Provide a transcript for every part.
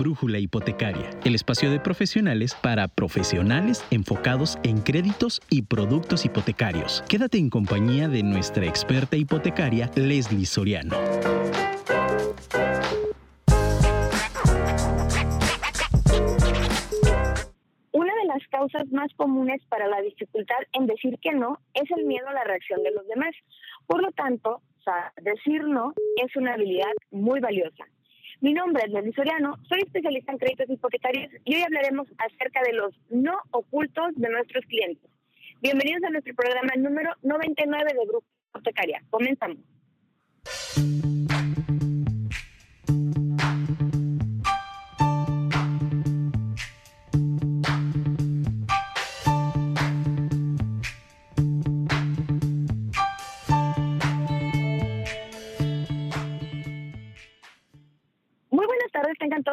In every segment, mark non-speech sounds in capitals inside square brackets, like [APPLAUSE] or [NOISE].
Brújula Hipotecaria, el espacio de profesionales para profesionales enfocados en créditos y productos hipotecarios. Quédate en compañía de nuestra experta hipotecaria, Leslie Soriano. Una de las causas más comunes para la dificultad en decir que no es el miedo a la reacción de los demás. Por lo tanto, decir no es una habilidad muy valiosa. Mi nombre es Leslie Soriano, soy especialista en créditos hipotecarios y hoy hablaremos acerca de los no ocultos de nuestros clientes. Bienvenidos a nuestro programa número 99 de Grupo Hipotecaria. Comenzamos.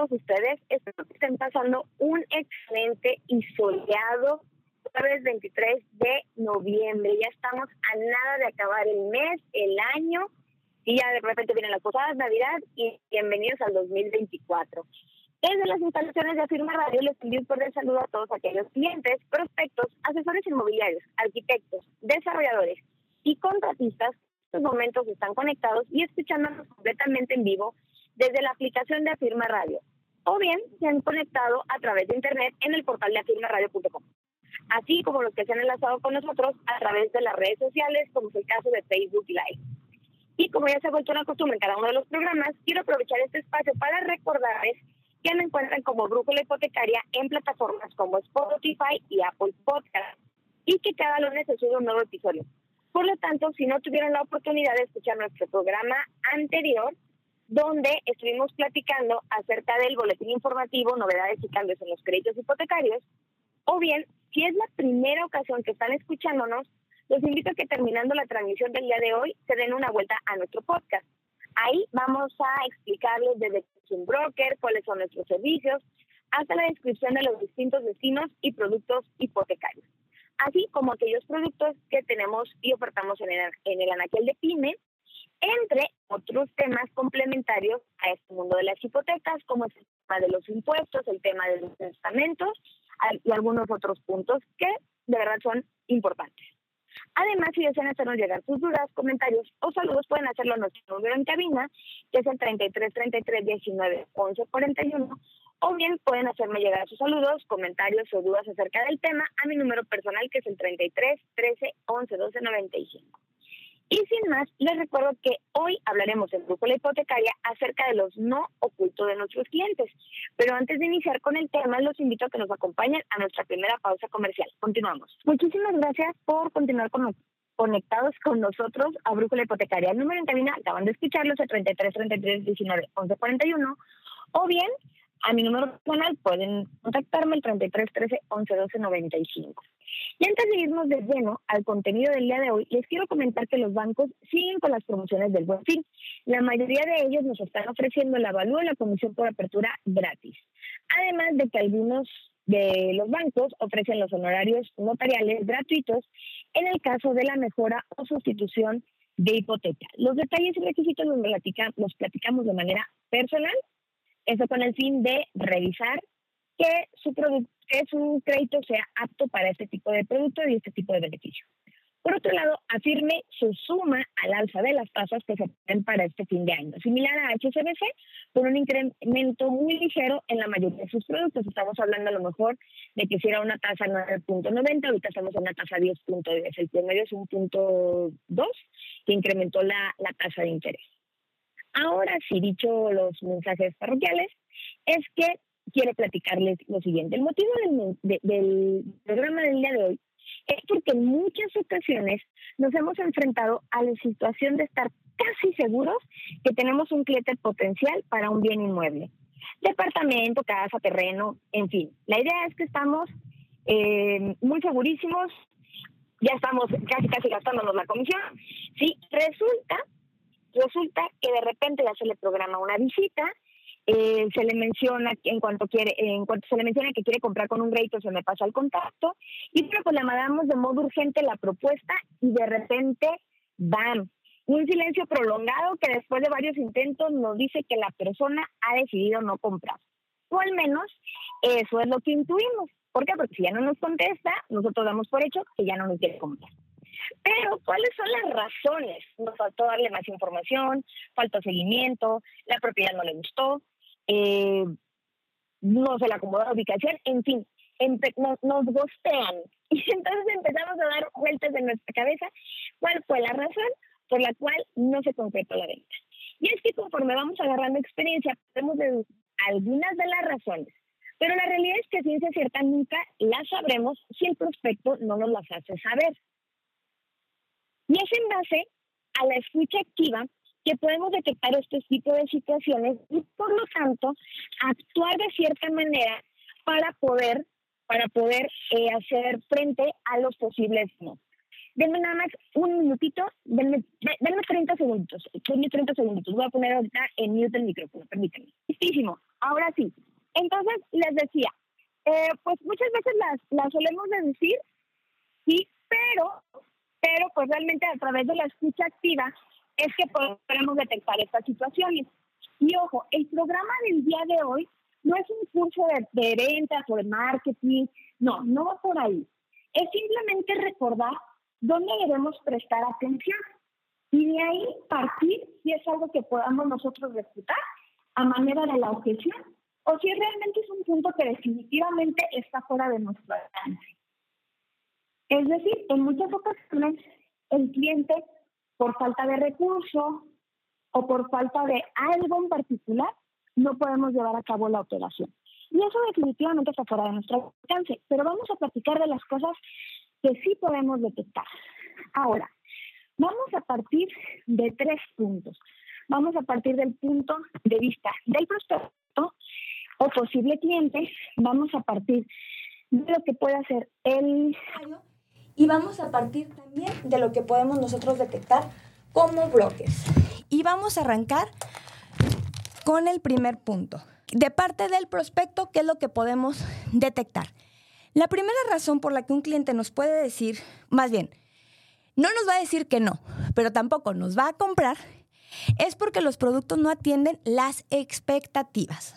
Todos ustedes. Espero que estén pasando un excelente y soleado jueves 23 de noviembre. Ya estamos a nada de acabar el mes, el año, y ya de repente vienen las posadas, Navidad, y bienvenidos al 2024. Desde las instalaciones de Afirma Radio les envío un cordial saludo a todos aquellos clientes, prospectos, asesores inmobiliarios, arquitectos, desarrolladores y contratistas que en estos momentos están conectados y escuchándonos completamente en vivo desde la aplicación de Afirma Radio o bien se han conectado a través de internet en el portal de afirmaradio.com, así como los que se han enlazado con nosotros a través de las redes sociales, como es el caso de Facebook Live. Y como ya se ha vuelto una costumbre en cada uno de los programas, quiero aprovechar este espacio para recordarles que me encuentran como Brújula Hipotecaria en plataformas como Spotify y Apple Podcast y que cada lunes se sube un nuevo episodio. Por lo tanto, si no tuvieron la oportunidad de escuchar nuestro programa anterior, donde estuvimos platicando acerca del boletín informativo, novedades y cambios en los créditos hipotecarios, o bien, si es la primera ocasión que están escuchándonos, los invito a que terminando la transmisión del día de hoy se den una vuelta a nuestro podcast. Ahí vamos a explicarles desde qué es un broker, cuáles son nuestros servicios, hasta la descripción de los distintos destinos y productos hipotecarios, así como aquellos productos que tenemos y ofertamos en el, en el anaquel de PYME entre otros temas complementarios a este mundo de las hipotecas, como es el tema de los impuestos, el tema de los testamentos y algunos otros puntos que de verdad son importantes. Además, si desean hacernos llegar sus dudas, comentarios o saludos, pueden hacerlo en nuestro número en cabina, que es el 33 33 19 11 41, o bien pueden hacerme llegar sus saludos, comentarios o dudas acerca del tema a mi número personal, que es el 33 13 11 12 95. Y sin más, les recuerdo que hoy hablaremos en Grupo La Hipotecaria acerca de los no ocultos de nuestros clientes. Pero antes de iniciar con el tema, los invito a que nos acompañen a nuestra primera pausa comercial. Continuamos. Muchísimas gracias por continuar con conectados con nosotros a Brújula Hipotecaria. El número en cabina acaban de escucharlos, el 33 33 19 11 41. O bien a mi número personal pueden contactarme el 33 13 11 12 95. Y antes de irnos de lleno al contenido del día de hoy, les quiero comentar que los bancos siguen con las promociones del Buen Fin. La mayoría de ellos nos están ofreciendo la avalúo y la comisión por apertura gratis. Además de que algunos de los bancos ofrecen los honorarios notariales gratuitos en el caso de la mejora o sustitución de hipoteca. Los detalles y requisitos los platicamos de manera personal eso con el fin de revisar que su, que su crédito sea apto para este tipo de producto y este tipo de beneficio. Por otro lado, afirme su suma al alza de las tasas que se tienen para este fin de año, similar a HSBC, con un incremento muy ligero en la mayoría de sus productos. Estamos hablando a lo mejor de que si una tasa 9.90, ahorita estamos en una tasa 10.10. El promedio es un punto 2 que incrementó la, la tasa de interés. Ahora sí, dicho los mensajes parroquiales, es que quiero platicarles lo siguiente. El motivo del, programa del día de hoy es porque en muchas ocasiones nos hemos enfrentado a la situación de estar casi seguros que tenemos un cliente potencial para un bien inmueble. Departamento, casa, terreno, en fin. La idea es que estamos eh, muy segurísimos, ya estamos casi casi gastándonos la comisión. Sí, resulta Resulta que de repente ya se le programa una visita, eh, se le menciona en cuanto quiere, en cuanto se le menciona que quiere comprar con un crédito, se me pasa el contacto, y pues le mandamos de modo urgente la propuesta y de repente, ¡bam! Un silencio prolongado que después de varios intentos nos dice que la persona ha decidido no comprar. O al menos eso es lo que intuimos. ¿Por qué? Porque si ya no nos contesta, nosotros damos por hecho que ya no nos quiere contestar. Pero, ¿cuáles son las razones? Nos faltó darle más información, faltó seguimiento, la propiedad no le gustó, eh, no se le acomodó la ubicación, en fin, nos, nos gostean. [LAUGHS] Y entonces empezamos a dar vueltas en nuestra cabeza cuál fue la razón por la cual no se concretó la venta. Y es que conforme vamos agarrando experiencia, podemos deducir algunas de las razones, pero la realidad es que ciencia cierta nunca las sabremos si el prospecto no nos las hace saber. Y es en base a la escucha activa que podemos detectar este tipo de situaciones y por lo tanto actuar de cierta manera para poder para poder eh, hacer frente a los posibles no. Denme nada más un minutito, denme, denme 30 segundos, denme 30 segundos. Voy a poner ahorita en mute el micrófono, permítanme. Listísimo, ahora sí. Entonces, les decía, eh, pues muchas veces las, las solemos deducir, sí, pero pero pues realmente a través de la escucha activa es que podemos detectar estas situaciones. Y ojo, el programa del día de hoy no es un curso de, de ventas o de marketing, no, no va por ahí. Es simplemente recordar dónde debemos prestar atención y de ahí partir si es algo que podamos nosotros respetar a manera de la objeción o si realmente es un punto que definitivamente está fuera de nuestro alcance. Es decir, en muchas ocasiones el cliente, por falta de recursos o por falta de algo en particular, no podemos llevar a cabo la operación. Y eso definitivamente está fuera de nuestro alcance, pero vamos a platicar de las cosas que sí podemos detectar. Ahora, vamos a partir de tres puntos. Vamos a partir del punto de vista del prospecto o posible cliente. Vamos a partir de lo que puede hacer el y vamos a partir también de lo que podemos nosotros detectar como bloques. Y vamos a arrancar con el primer punto. De parte del prospecto, ¿qué es lo que podemos detectar? La primera razón por la que un cliente nos puede decir, más bien, no nos va a decir que no, pero tampoco nos va a comprar, es porque los productos no atienden las expectativas.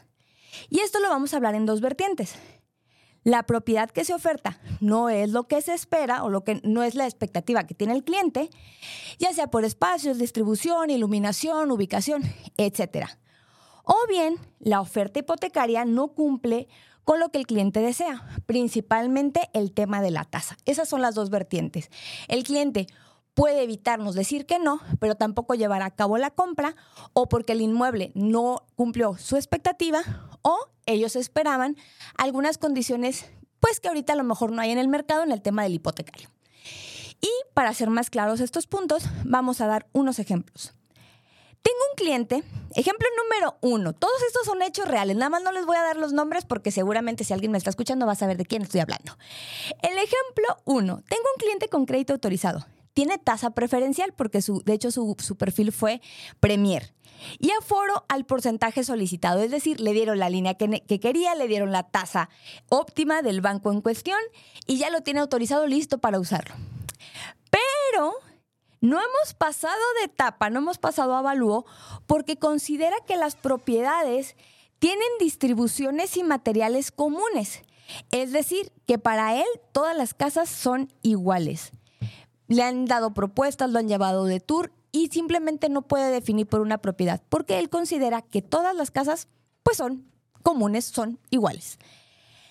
Y esto lo vamos a hablar en dos vertientes la propiedad que se oferta no es lo que se espera o lo que no es la expectativa que tiene el cliente, ya sea por espacios, distribución, iluminación, ubicación, etc. O bien, la oferta hipotecaria no cumple con lo que el cliente desea, principalmente el tema de la tasa. Esas son las dos vertientes. El cliente puede evitarnos decir que no, pero tampoco llevar a cabo la compra, o porque el inmueble no cumplió su expectativa, o ellos esperaban algunas condiciones, pues que ahorita a lo mejor no hay en el mercado en el tema del hipotecario. Y para ser más claros estos puntos, vamos a dar unos ejemplos. Tengo un cliente, ejemplo número uno, todos estos son hechos reales, nada más no les voy a dar los nombres porque seguramente si alguien me está escuchando va a saber de quién estoy hablando. El ejemplo uno, tengo un cliente con crédito autorizado, tiene tasa preferencial porque su, de hecho su, su perfil fue Premier y aforo al porcentaje solicitado, es decir, le dieron la línea que, que, quería, le dieron la tasa óptima del banco en cuestión y ya lo tiene autorizado listo para usarlo. Pero no hemos pasado de etapa, no hemos pasado a avalúo porque considera que las propiedades tienen distribuciones y materiales comunes. Es decir, que para él todas las casas son iguales. Le han dado propuestas, lo han llevado de tour y simplemente no puede definir por una propiedad, porque él considera que todas las casas pues son comunes, son iguales.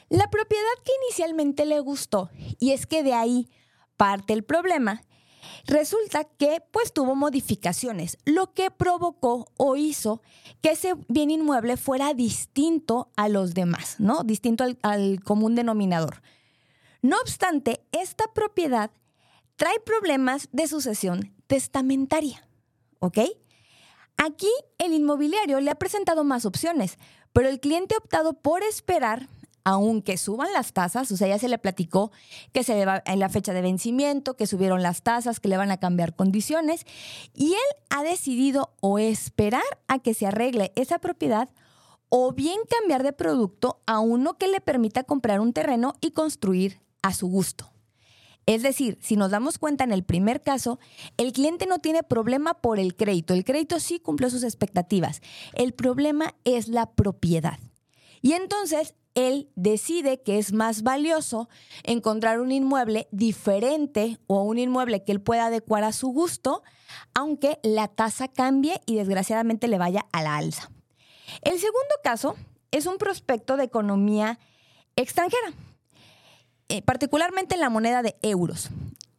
La propiedad que inicialmente le gustó, y es que de ahí parte el problema, resulta que pues tuvo modificaciones, lo que provocó o hizo que ese bien inmueble fuera distinto a los demás, ¿no? Distinto al, al común denominador. No obstante, esta propiedad trae problemas de sucesión testamentaria. ¿Ok? Aquí el inmobiliario le ha presentado más opciones, pero el cliente ha optado por esperar aunque suban las tasas, o sea, ya se le platicó que se le va en la fecha de vencimiento, que subieron las tasas, que le van a cambiar condiciones, y él ha decidido o esperar a que se arregle esa propiedad o bien cambiar de producto a uno que le permita comprar un terreno y construir a su gusto. Es decir, si nos damos cuenta en el primer caso, el cliente no tiene problema por el crédito. El crédito sí cumplió sus expectativas. El problema es la propiedad. Y entonces él decide que es más valioso encontrar un inmueble diferente o un inmueble que él pueda adecuar a su gusto, aunque la tasa cambie y desgraciadamente le vaya a la alza. El segundo caso es un prospecto de economía extranjera, eh, particularmente en la moneda de euros.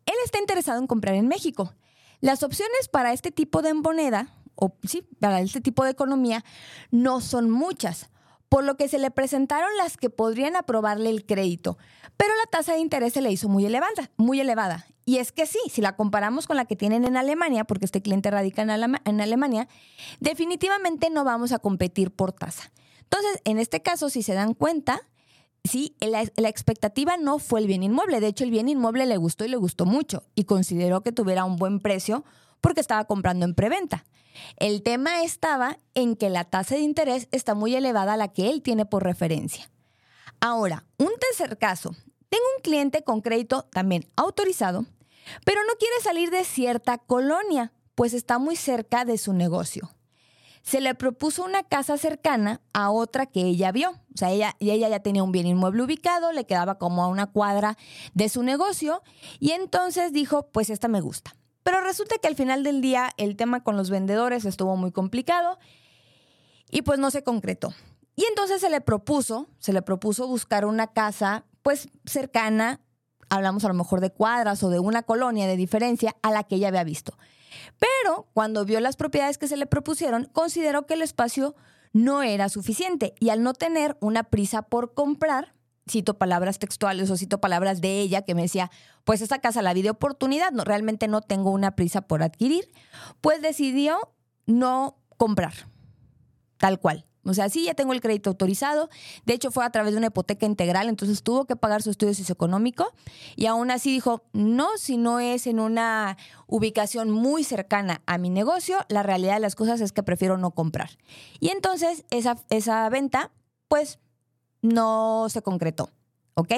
Él está interesado en comprar en México. Las opciones para este tipo de moneda, o sí, para este tipo de economía, no son muchas por lo que se le presentaron las que podrían aprobarle el crédito, pero la tasa de interés se le hizo muy elevada, muy elevada. Y es que sí, si la comparamos con la que tienen en Alemania, porque este cliente radica en, Alemania, definitivamente no vamos a competir por tasa. Entonces, en este caso, si se dan cuenta, sí, la, expectativa no fue el bien inmueble. De hecho, el bien inmueble le gustó y le gustó mucho y consideró que tuviera un buen precio porque estaba comprando en preventa. El tema estaba en que la tasa de interés está muy elevada a la que él tiene por referencia. Ahora, un tercer caso. Tengo un cliente con crédito también autorizado, pero no quiere salir de cierta colonia, pues está muy cerca de su negocio. Se le propuso una casa cercana a otra que ella vio. O sea, ella, ella ya tenía un bien inmueble ubicado, le quedaba como a una cuadra de su negocio y entonces dijo, pues esta me gusta. Pero resulta que al final del día el tema con los vendedores estuvo muy complicado y pues no se concretó. Y entonces se le propuso, se le propuso buscar una casa pues cercana, hablamos a lo mejor de cuadras o de una colonia de diferencia a la que ella había visto. Pero cuando vio las propiedades que se le propusieron, consideró que el espacio no era suficiente y al no tener una prisa por comprar, cito palabras textuales o cito palabras de ella que me decía, pues esta casa la vi de oportunidad, no, realmente no tengo una prisa por adquirir, pues decidió no comprar, tal cual. O sea, sí, ya tengo el crédito autorizado. De hecho, fue a través de una hipoteca integral, entonces tuvo que pagar su estudio socioeconómico. Y aún así dijo, no, si no es en una ubicación muy cercana a mi negocio, la realidad de las cosas es que prefiero no comprar. Y entonces esa, esa venta, pues no se concretó, ¿ok?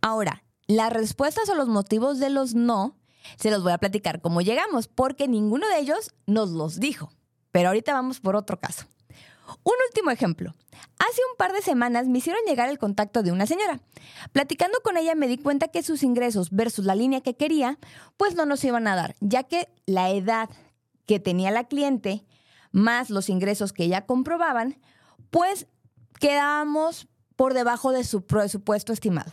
Ahora, las respuestas o los motivos de los no se los voy a platicar cómo llegamos, porque ninguno de ellos nos los dijo. Pero ahorita vamos por otro caso. Un último ejemplo. Hace un par de semanas me hicieron llegar el contacto de una señora. Platicando con ella me di cuenta que sus ingresos versus la línea que quería, pues no nos iban a dar, ya que la edad que tenía la cliente más los ingresos que ella comprobaban, pues quedábamos por debajo de su presupuesto estimado.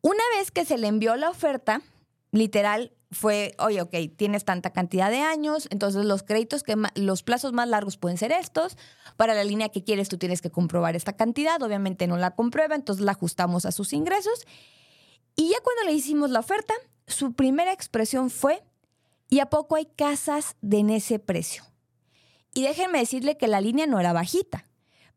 Una vez que se le envió la oferta, literal fue, oye, ok, tienes tanta cantidad de años, entonces los créditos que los plazos más largos pueden ser estos. Para la línea que quieres, tú tienes que comprobar esta cantidad. Obviamente no la comprueba, entonces la ajustamos a sus ingresos. Y ya cuando le hicimos la oferta, su primera expresión fue: ¿y a poco hay casas de en ese precio? Y déjenme decirle que la línea no era bajita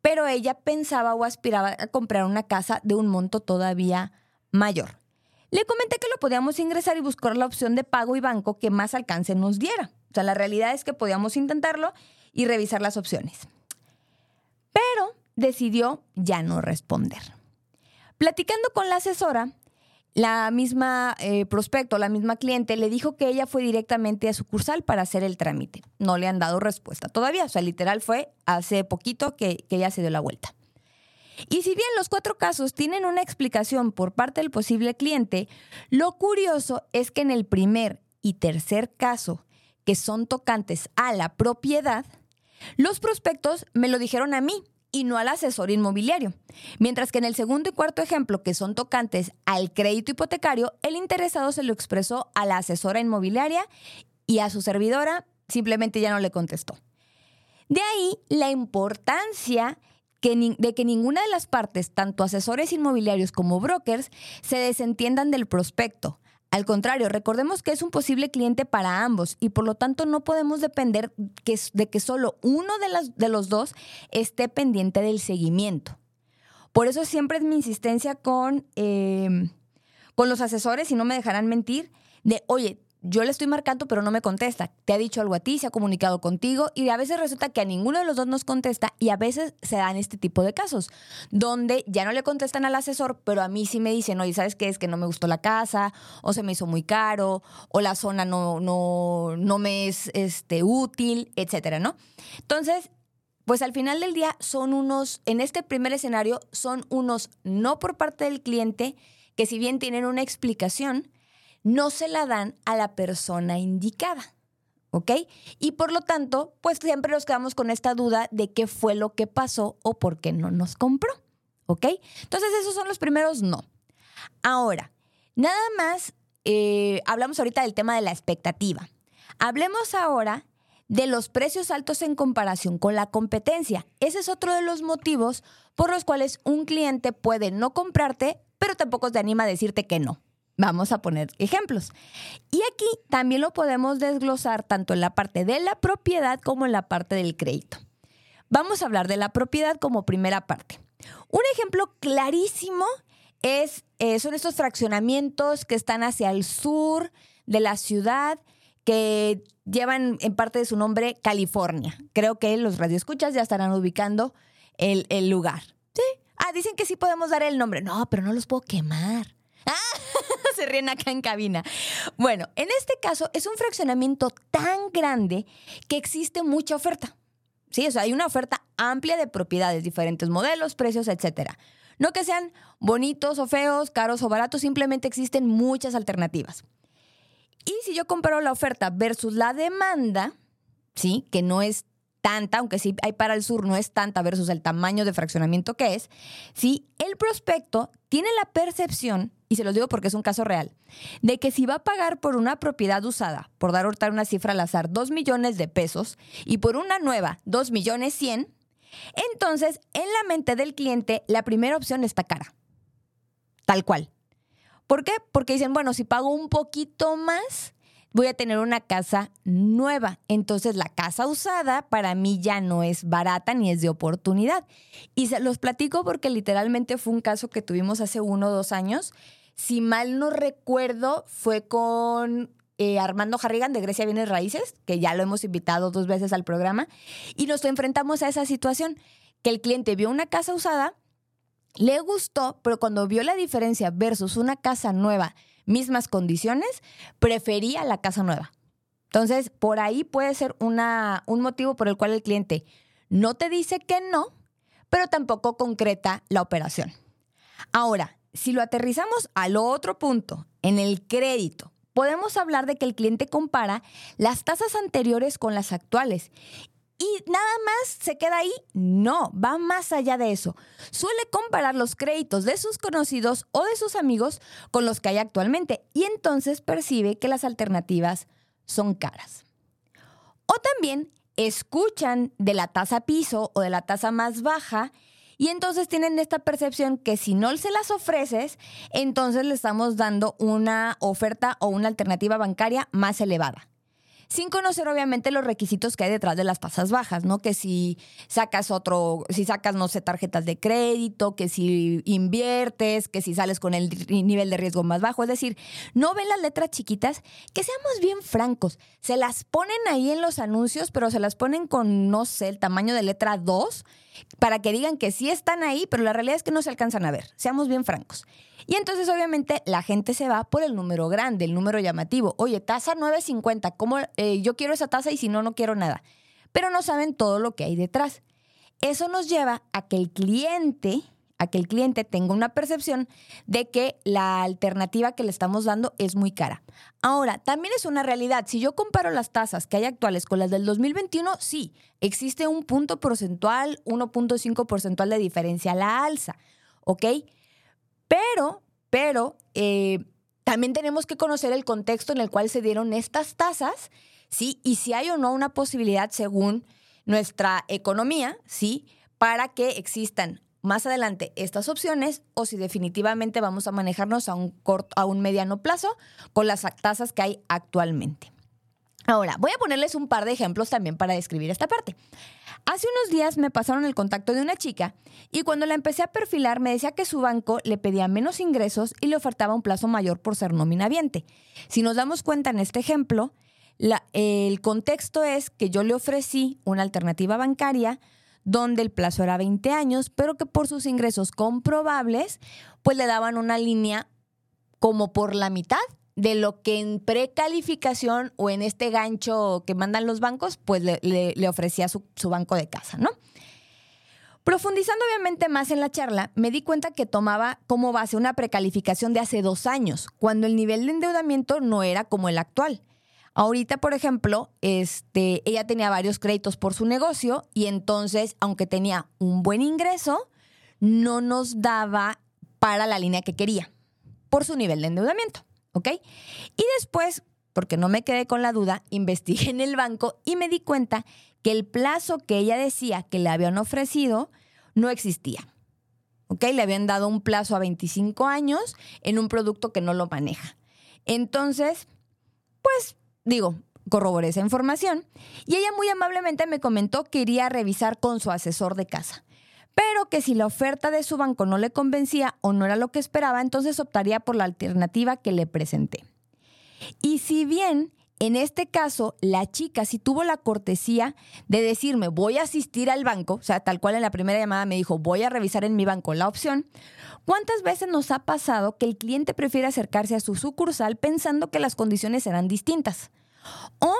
pero ella pensaba o aspiraba a comprar una casa de un monto todavía mayor. Le comenté que lo podíamos ingresar y buscar la opción de pago y banco que más alcance nos diera. O sea, la realidad es que podíamos intentarlo y revisar las opciones. Pero decidió ya no responder. Platicando con la asesora, la misma eh, prospecto, la misma cliente, le dijo que ella fue directamente a sucursal para hacer el trámite. No le han dado respuesta todavía. O sea, literal fue hace poquito que, que ella se dio la vuelta. Y si bien los cuatro casos tienen una explicación por parte del posible cliente, lo curioso es que en el primer y tercer caso, que son tocantes a la propiedad, los prospectos me lo dijeron a mí y no al asesor inmobiliario. Mientras que en el segundo y cuarto ejemplo, que son tocantes al crédito hipotecario, el interesado se lo expresó a la asesora inmobiliaria y a su servidora simplemente ya no le contestó. De ahí la importancia de que ninguna de las partes, tanto asesores inmobiliarios como brokers, se desentiendan del prospecto, al contrario, recordemos que es un posible cliente para ambos y por lo tanto no podemos depender de que solo uno de, de los dos esté pendiente del seguimiento. Por eso siempre es mi insistencia con, eh, con los asesores, y no me dejarán mentir, de, oye, yo le estoy marcando, pero no me contesta. Te ha dicho algo a ti, se ha comunicado contigo y a veces resulta que a ninguno de los dos nos contesta y a veces se dan este tipo de casos donde ya no le contestan al asesor, pero a mí sí me dicen, oye, ¿sabes qué? Es que no me gustó la casa o se me hizo muy caro o la zona no, no, no me es este, útil, etcétera, ¿no? Entonces, pues al final del día son unos, en este primer escenario, son unos no por parte del cliente, que si bien tienen una explicación, no se la dan a la persona indicada. ¿Ok? Y por lo tanto, pues siempre nos quedamos con esta duda de qué fue lo que pasó o por qué no nos compró. ¿Ok? Entonces esos son los primeros no. Ahora, nada más, eh, hablamos ahorita del tema de la expectativa. Hablemos ahora de los precios altos en comparación con la competencia. Ese es otro de los motivos por los cuales un cliente puede no comprarte, pero tampoco te anima a decirte que no. Vamos a poner ejemplos. Y aquí también lo podemos desglosar tanto en la parte de la propiedad como en la parte del crédito. Vamos a hablar de la propiedad como primera parte. Un ejemplo clarísimo es, eh, son estos fraccionamientos que están hacia el sur de la ciudad, que llevan en parte de su nombre California. Creo que los radioescuchas ya estarán ubicando el, el lugar. ¿Sí? Ah, dicen que sí podemos dar el nombre. No, pero no los puedo quemar. [LAUGHS] Se ríen acá en cabina. Bueno, en este caso es un fraccionamiento tan grande que existe mucha oferta. Sí, o hay una oferta amplia de propiedades, diferentes modelos, precios, etcétera. No que sean bonitos o feos, caros o baratos, simplemente existen muchas alternativas. Y si yo comparo la oferta versus la demanda, ¿sí? Que no es tanta, aunque sí hay para el sur, no es tanta versus el tamaño de fraccionamiento que es, ¿sí? El prospecto tiene la percepción, y se lo digo porque es un caso real, de que si va a pagar por una propiedad usada, por dar ahorita una cifra al azar, 2 millones de pesos, y por una nueva, 2 millones 100, entonces en la mente del cliente la primera opción está cara. Tal cual. ¿Por qué? Porque dicen, bueno, si pago un poquito más, voy a tener una casa nueva. Entonces la casa usada para mí ya no es barata ni es de oportunidad. Y se los platico porque literalmente fue un caso que tuvimos hace uno o dos años. Si mal no recuerdo, fue con eh, Armando Harrigan de Grecia Bienes Raíces, que ya lo hemos invitado dos veces al programa, y nos enfrentamos a esa situación, que el cliente vio una casa usada le gustó, pero cuando vio la diferencia versus una casa nueva, mismas condiciones, prefería la casa nueva. Entonces, por ahí puede ser una, un motivo por el cual el cliente no te dice que no, pero tampoco concreta la operación. Ahora, si lo aterrizamos al otro punto, en el crédito, podemos hablar de que el cliente compara las tasas anteriores con las actuales y nada más se queda ahí. No, va más allá de eso. Suele comparar los créditos de sus conocidos o de sus amigos con los que hay actualmente y entonces percibe que las alternativas son caras. O también escuchan de la tasa piso o de la tasa más baja y entonces tienen esta percepción que si no se las ofreces, entonces le estamos dando una oferta o una alternativa bancaria más elevada sin conocer obviamente los requisitos que hay detrás de las tasas bajas, ¿no? Que si sacas otro, si sacas, no sé, tarjetas de crédito, que si inviertes, que si sales con el nivel de riesgo más bajo. Es decir, no ven las letras chiquitas, que seamos bien francos. Se las ponen ahí en los anuncios, pero se las ponen con, no sé, el tamaño de letra 2 para que digan que sí están ahí, pero la realidad es que no se alcanzan a ver. Seamos bien francos. Y entonces obviamente la gente se va por el número grande, el número llamativo. Oye, tasa 9.50, ¿cómo eh, yo quiero esa tasa y si no, no quiero nada? Pero no saben todo lo que hay detrás. Eso nos lleva a que el cliente, a que el cliente tenga una percepción de que la alternativa que le estamos dando es muy cara. Ahora, también es una realidad. Si yo comparo las tasas que hay actuales con las del 2021, sí, existe un punto porcentual, 1.5 porcentual de diferencia a la alza, ¿ok? Pero, pero, eh, también tenemos que conocer el contexto en el cual se dieron estas tasas, ¿sí? Y si hay o no una posibilidad según nuestra economía, ¿sí? Para que existan más adelante estas opciones o si definitivamente vamos a manejarnos a un, corto, a un mediano plazo con las tasas que hay actualmente. Ahora, voy a ponerles un par de ejemplos también para describir esta parte. Hace unos días me pasaron el contacto de una chica y cuando la empecé a perfilar me decía que su banco le pedía menos ingresos y le ofertaba un plazo mayor por ser nómina viente. Si nos damos cuenta en este ejemplo, el contexto es que yo le ofrecí una alternativa bancaria donde el plazo era 20 años, pero que por sus ingresos comprobables, pues le daban una línea como por la mitad de lo que en precalificación o en este gancho que mandan los bancos, pues le, ofrecía su, su, banco de casa, ¿no? Profundizando obviamente más en la charla, me di cuenta que tomaba como base una precalificación de hace dos años, cuando el nivel de endeudamiento no era como el actual. Ahorita, por ejemplo, este, ella tenía varios créditos por su negocio y entonces, aunque tenía un buen ingreso, no nos daba para la línea que quería por su nivel de endeudamiento, ¿ok? Y después, porque no me quedé con la duda, [LAUGHS] investigué en el banco y me di cuenta que el plazo que ella decía que le habían ofrecido no existía. ¿Ok? Le habían dado un plazo a 25 años en un producto que no lo maneja. Entonces, pues digo, corroboré esa información y ella muy amablemente me comentó que iría a revisar con su asesor de casa, pero que si la oferta de su banco no le convencía o no era lo que esperaba, entonces optaría por la alternativa que le presenté. Y si bien en este caso, la chica sí tuvo la cortesía de decirme, voy a asistir al banco, o sea, tal cual en la primera llamada me dijo, voy a revisar en mi banco la opción. ¿Cuántas veces nos ha pasado que el cliente prefiere acercarse a su sucursal pensando que las condiciones serán distintas? O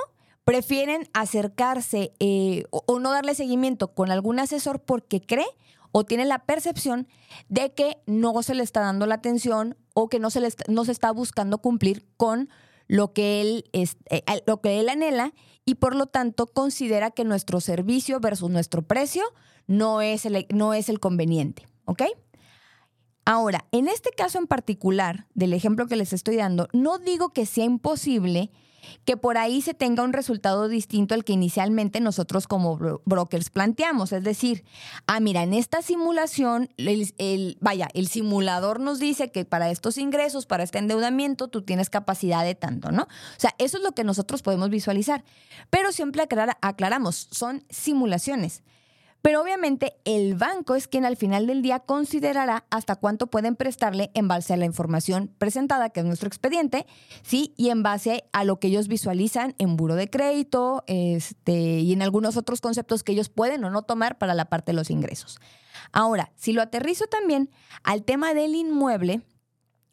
prefieren acercarse eh, o, no darle seguimiento con algún asesor porque cree o tiene la percepción de que no se le está dando la atención o que no se, le no se está buscando cumplir con lo que él, es, eh, lo que él anhela y por lo tanto considera que nuestro servicio versus nuestro precio no es el, no es el conveniente. ¿Ok? Ahora, en este caso en particular, del ejemplo que les estoy dando, no digo que sea imposible que por ahí se tenga un resultado distinto al que inicialmente nosotros como brokers planteamos. Es decir, ah, mira, en esta simulación, el, vaya, el simulador nos dice que para estos ingresos, para este endeudamiento, tú tienes capacidad de tanto, ¿no? O sea, eso es lo que nosotros podemos visualizar. Pero siempre aclaramos, son simulaciones. Pero obviamente el banco es quien al final del día considerará hasta cuánto pueden prestarle en base a la información presentada, que es nuestro expediente, ¿sí? Y en base a lo que ellos visualizan en buro de crédito este, y en algunos otros conceptos que ellos pueden o no tomar para la parte de los ingresos. Ahora, si lo aterrizo también al tema del inmueble,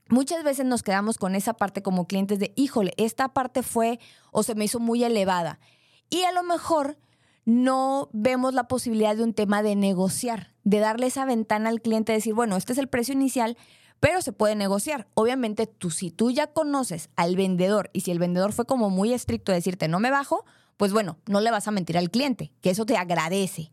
Muchas veces nos quedamos con esa parte como clientes de, híjole, esta parte fue o se me hizo muy elevada. Y a lo mejor no vemos la posibilidad de un tema de negociar, de darle esa ventana al cliente, de decir, bueno, este es el precio inicial, pero se puede negociar. Obviamente, tú, si tú ya conoces al vendedor y si el vendedor fue como muy estricto de decirte no me bajo, pues bueno, no le vas a mentir al cliente, que eso te agradece.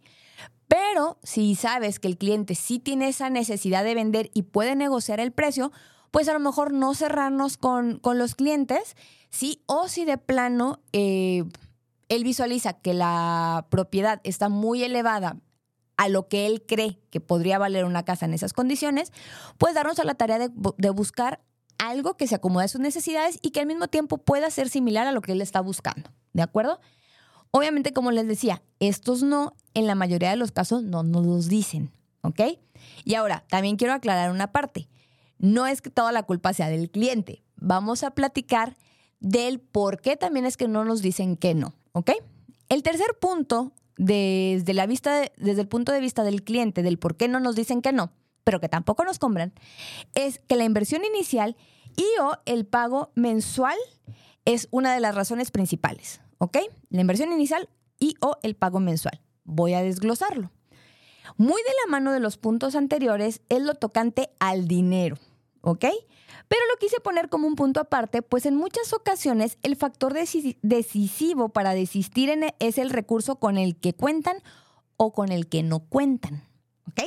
Pero si sabes que el cliente sí tiene esa necesidad de vender y puede negociar el precio, pues a lo mejor no cerrarnos con, con los clientes, sí, o si de plano eh, él visualiza que la propiedad está muy elevada a lo que él cree que podría valer una casa en esas condiciones, pues darnos a la tarea de, buscar algo que se acomode a sus necesidades y que al mismo tiempo pueda ser similar a lo que él está buscando. ¿De acuerdo? Obviamente, como les decía, estos no, en la mayoría de los casos, no nos los dicen. ¿Ok? Y ahora, también quiero aclarar una parte. No es que toda la culpa sea del cliente. Vamos a platicar del por qué también es que no nos dicen que no. ¿Ok? El tercer punto, desde, la vista desde el punto de vista del cliente, del por qué no nos dicen que no, pero que tampoco nos compran, es que la inversión inicial y o el pago mensual es una de las razones principales. ¿Ok? La inversión inicial y o el pago mensual. Voy a desglosarlo. Muy de la mano de los puntos anteriores es lo tocante al dinero. ¿Ok? Pero lo quise poner como un punto aparte, pues en muchas ocasiones el factor decisivo para desistir e, es el recurso con el que cuentan o con el que no cuentan. ¿Ok?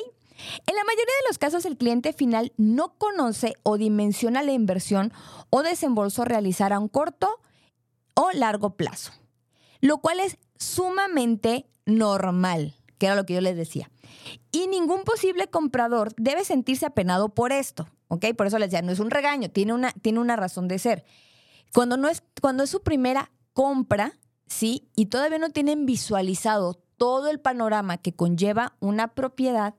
En la mayoría de los casos el cliente final no conoce o dimensiona la inversión o desembolso a realizar a un corto o largo plazo, lo cual es sumamente normal, que era lo que yo les decía. Y ningún posible comprador debe sentirse apenado por esto. ¿Ok? Por eso les decía, no es un regaño, tiene una, tiene una razón de ser. Cuando, no es, cuando es su primera compra, ¿sí? Y todavía no tienen visualizado todo el panorama que conlleva una propiedad,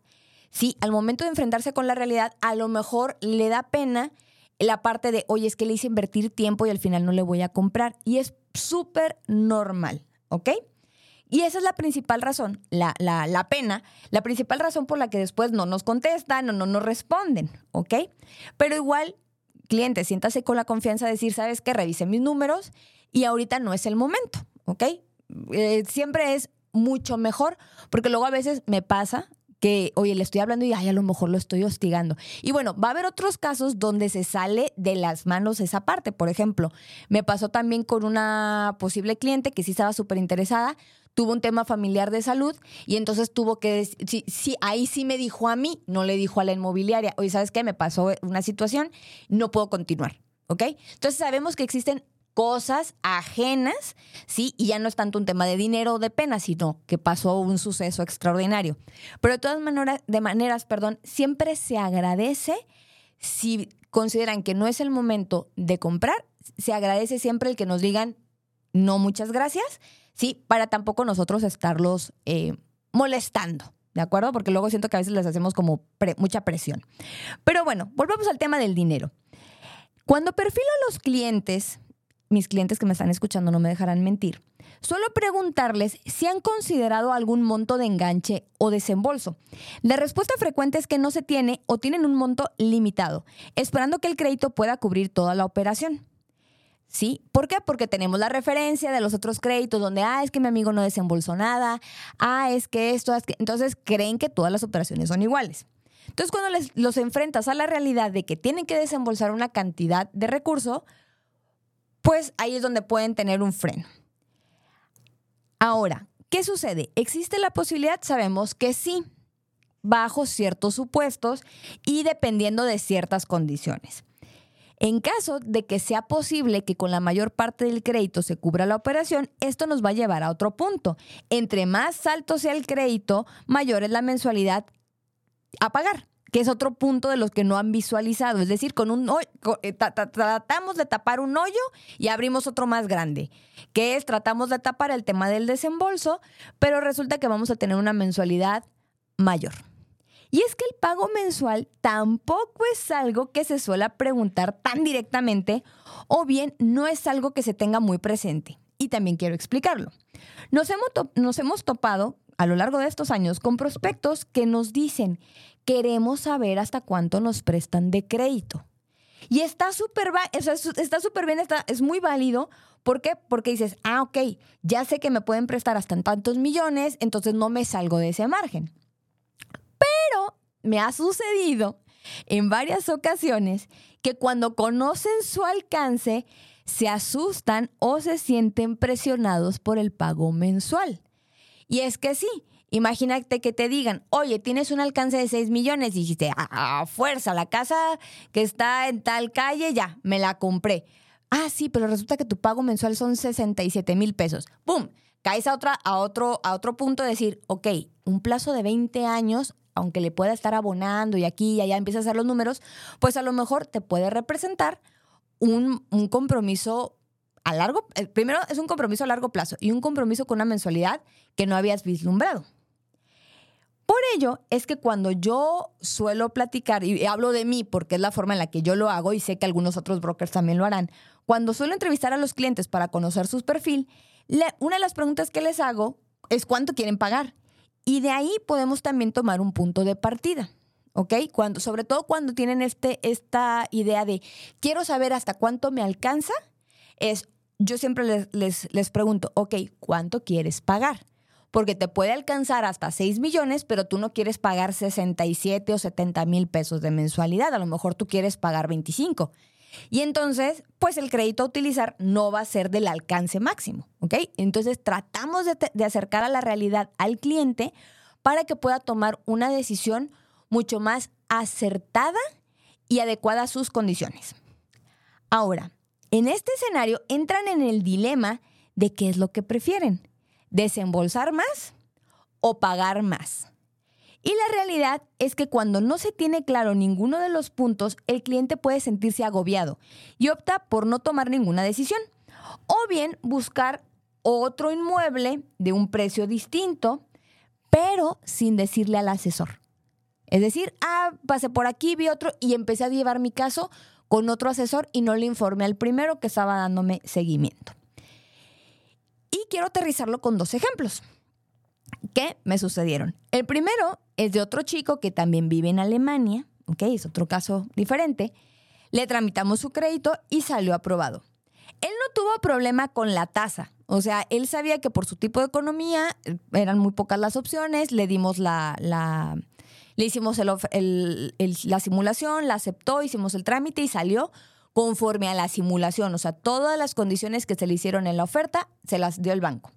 sí, al momento de enfrentarse con la realidad, a lo mejor le da pena la parte de, oye, es que le hice invertir tiempo y al final no le voy a comprar. Y es súper normal, ¿ok? Y esa es la principal razón, la, la, pena, la principal razón por la que después no nos contestan o no nos responden, ¿ok? Pero igual, cliente, siéntase con la confianza de decir, ¿sabes qué? Revise mis números y ahorita no es el momento, ¿ok? Eh, siempre es mucho mejor, porque luego a veces me pasa que, oye, le estoy hablando y ay, a lo mejor lo estoy hostigando. Y bueno, va a haber otros casos donde se sale de las manos esa parte. Por ejemplo, me pasó también con una posible cliente que sí estaba súper interesada, tuvo un tema familiar de salud y entonces tuvo que, sí, sí, ahí sí me dijo a mí, no le dijo a la inmobiliaria, oye, ¿sabes qué? Me pasó una situación, no puedo continuar. ¿Ok? Entonces sabemos que existen cosas ajenas, ¿sí? Y ya no es tanto un tema de dinero o de pena, sino que pasó un suceso extraordinario. Pero de todas maneras, de maneras, perdón, siempre se agradece si consideran que no es el momento de comprar, se agradece siempre el que nos digan no muchas gracias, ¿sí? Para tampoco nosotros estarlos eh, molestando. ¿De acuerdo? Porque luego siento que a veces les hacemos como mucha presión. Pero bueno, volvamos al tema del dinero. Cuando perfilo a los clientes, mis clientes que me están escuchando no me dejarán mentir, suelo preguntarles si han considerado algún monto de enganche o desembolso. La respuesta frecuente es que no se tiene o tienen un monto limitado, esperando que el crédito pueda cubrir toda la operación. ¿Sí? ¿Por qué? Porque tenemos la referencia de los otros créditos donde, ah, es que mi amigo no desembolsó nada, ah, es que esto, es que... Entonces creen que todas las operaciones son iguales. Entonces cuando les, los enfrentas a la realidad de que tienen que desembolsar una cantidad de recurso, pues ahí es donde pueden tener un freno. Ahora, ¿qué sucede? ¿Existe la posibilidad? Sabemos que sí, bajo ciertos supuestos y dependiendo de ciertas condiciones. En caso de que sea posible que con la mayor parte del crédito se cubra la operación, esto nos va a llevar a otro punto. Entre más alto sea el crédito, mayor es la mensualidad a pagar que es otro punto de los que no han visualizado. Es decir, con un eh, tratamos de tapar un hoyo y abrimos otro más grande, que es tratamos de tapar el tema del desembolso, pero resulta que vamos a tener una mensualidad mayor. Y es que el pago mensual tampoco es algo que se suele preguntar tan directamente o bien no es algo que se tenga muy presente. Y también quiero explicarlo. Nos hemos, topado a lo largo de estos años con prospectos que nos dicen queremos saber hasta cuánto nos prestan de crédito. Y está súper está súper bien, está, es muy válido. ¿Por qué? Porque dices, ah, ok, ya sé que me pueden prestar hasta tantos millones, entonces no me salgo de ese margen. Pero me ha sucedido en varias ocasiones que cuando conocen su alcance, se asustan o se sienten presionados por el pago mensual. Y es que sí, Imagínate que te digan, oye, tienes un alcance de 6 millones. Y dijiste, a, fuerza, la casa que está en tal calle, ya, me la compré. Ah, sí, pero resulta que tu pago mensual son 67 mil pesos. ¡Pum! Caes a, otra, a, otro, a otro punto de decir, ok, un plazo de 20 años, aunque le pueda estar abonando y aquí y allá empieza a hacer los números, pues a lo mejor te puede representar un, un compromiso a largo, eh, primero es un compromiso a largo plazo y un compromiso con una mensualidad que no habías vislumbrado. Por ello es que cuando yo suelo platicar, y hablo de mí porque es la forma en la que yo lo hago y sé que algunos otros brokers también lo harán, cuando suelo entrevistar a los clientes para conocer su perfil, una de las preguntas que les hago es cuánto quieren pagar. Y de ahí podemos también tomar un punto de partida. ¿Ok? Cuando, sobre todo cuando tienen este, esta idea de quiero saber hasta cuánto me alcanza, es yo siempre les, les, les pregunto, ok, ¿cuánto quieres pagar? porque te puede alcanzar hasta 6 millones, pero tú no quieres pagar 67 o 70 mil pesos de mensualidad, a lo mejor tú quieres pagar 25. Y entonces, pues el crédito a utilizar no va a ser del alcance máximo, ¿ok? Entonces tratamos de, de acercar a la realidad al cliente para que pueda tomar una decisión mucho más acertada y adecuada a sus condiciones. Ahora, en este escenario entran en el dilema de qué es lo que prefieren desembolsar más o pagar más. Y la realidad es que cuando no se tiene claro ninguno de los puntos, el cliente puede sentirse agobiado y opta por no tomar ninguna decisión. O bien buscar otro inmueble de un precio distinto, pero sin decirle al asesor. Es decir, ah, pasé por aquí, vi otro y empecé a llevar mi caso con otro asesor y no le informé al primero que estaba dándome seguimiento. Y quiero aterrizarlo con dos ejemplos que me sucedieron. El primero es de otro chico que también vive en Alemania, ¿ok? Es otro caso diferente. Le tramitamos su crédito y salió aprobado. Él no tuvo problema con la tasa, o sea, él sabía que por su tipo de economía eh, eran muy pocas las opciones, le dimos la, Le hicimos la simulación, la aceptó, hicimos el trámite y salió conforme a la simulación. O sea, todas las condiciones que se le hicieron en la oferta se las dio el banco.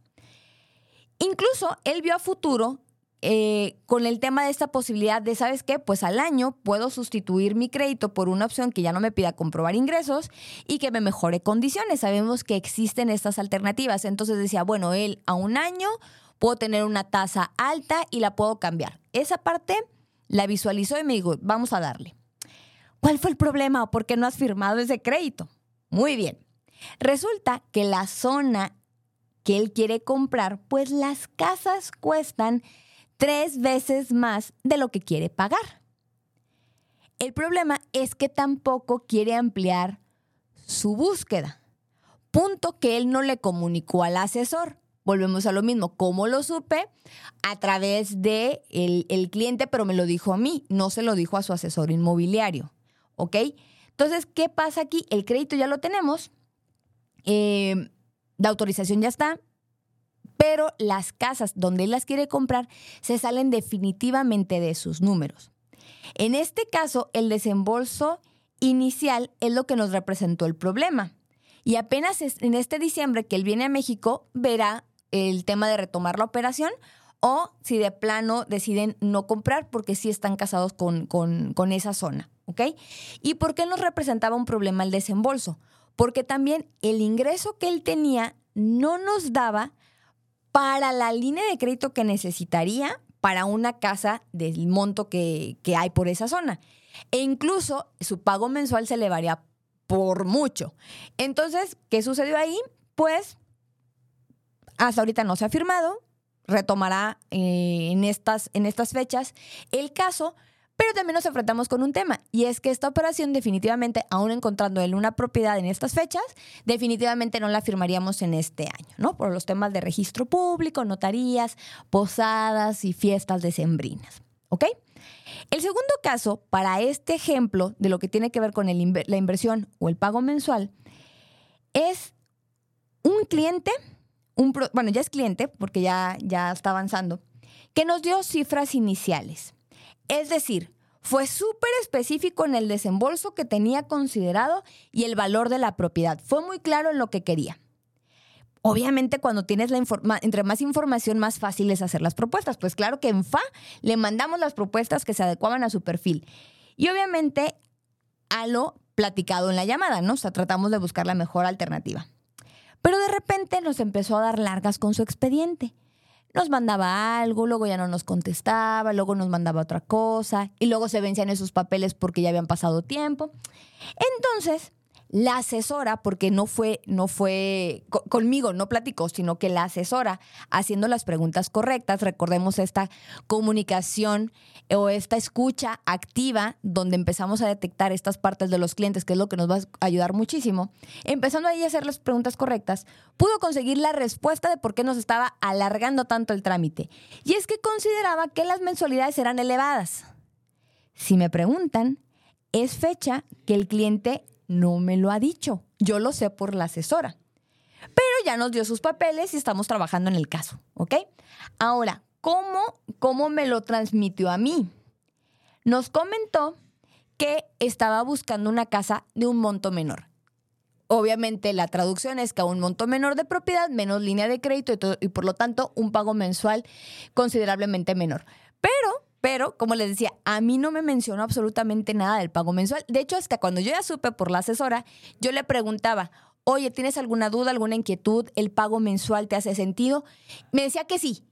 Incluso él vio a futuro eh, con el tema de esta posibilidad de, ¿sabes qué? Pues al año puedo sustituir mi crédito por una opción que ya no me pida comprobar ingresos y que me mejore condiciones. Sabemos que existen estas alternativas. Entonces decía, bueno, él a un año puedo tener una tasa alta y la puedo cambiar. Esa parte la visualizó y me dijo, vamos a darle. ¿Cuál fue el problema o por qué no has firmado ese crédito? Muy bien. Resulta que la zona que él quiere comprar, pues las casas cuestan tres veces más de lo que quiere pagar. El problema es que tampoco quiere ampliar su búsqueda, punto que él no le comunicó al asesor. Volvemos a lo mismo, ¿cómo lo supe? A través de el, cliente, pero me lo dijo a mí, no se lo dijo a su asesor inmobiliario, ¿ok? Entonces, ¿qué pasa aquí? El crédito ya lo tenemos, eh, la autorización ya está, pero las casas donde él las quiere comprar se salen definitivamente de sus números. En este caso, el desembolso inicial es lo que nos representó el problema. Y apenas en este diciembre que él viene a México, verá el tema de retomar la operación o si de plano deciden no comprar porque sí están casados con, con esa zona. ¿Ok? ¿Y por qué nos representaba un problema el desembolso? Porque también el ingreso que él tenía no nos daba para la línea de crédito que necesitaría para una casa del monto que, hay por esa zona. E incluso su pago mensual se elevaría por mucho. Entonces, ¿qué sucedió ahí? Pues hasta ahorita no se ha firmado, retomará eh, en, estas, en estas fechas el caso, pero también nos enfrentamos con un tema, y es que esta operación definitivamente, aún encontrando él una propiedad en estas fechas, definitivamente no la firmaríamos en este año, ¿no? Por los temas de registro público, notarías, posadas y fiestas decembrinas, ¿ok? El segundo caso, para este ejemplo de lo que tiene que ver con la inversión o el pago mensual, es un cliente, un bueno, ya es cliente porque ya, ya está avanzando, que nos dio cifras iniciales. Es decir, fue súper específico en el desembolso que tenía considerado y el valor de la propiedad. Fue muy claro en lo que quería. Obviamente cuando tienes la información, entre más información, más fácil es hacer las propuestas. Pues claro que en FA le mandamos las propuestas que se adecuaban a su perfil. Y obviamente a lo platicado en la llamada, ¿no? O sea, tratamos de buscar la mejor alternativa. Pero de repente nos empezó a dar largas con su expediente nos mandaba algo, luego ya no nos contestaba, luego nos mandaba otra cosa y luego se vencían esos papeles porque ya habían pasado tiempo. Entonces, la asesora, porque no fue, no fue conmigo, no platicó, sino que la asesora haciendo las preguntas correctas, recordemos esta comunicación o esta escucha activa donde empezamos a detectar estas partes de los clientes, que es lo que nos va a ayudar muchísimo, empezando ahí a hacer las preguntas correctas, pudo conseguir la respuesta de por qué nos estaba alargando tanto el trámite. Y es que consideraba que las mensualidades eran elevadas. Si me preguntan, es fecha que el cliente no me lo ha dicho. Yo lo sé por la asesora. Pero ya nos dio sus papeles y estamos trabajando en el caso, ¿ok? Ahora, ¿cómo, cómo me lo transmitió a mí? Nos comentó que estaba buscando una casa de un monto menor. Obviamente la traducción es que a un monto menor de propiedad, menos línea de crédito y, y por lo tanto un pago mensual considerablemente menor. Pero pero, como les decía, a mí no me mencionó absolutamente nada del pago mensual. De hecho, hasta cuando yo ya supe por la asesora, yo le preguntaba, oye, ¿tienes alguna duda, alguna inquietud? ¿El pago mensual te hace sentido? Me decía que sí.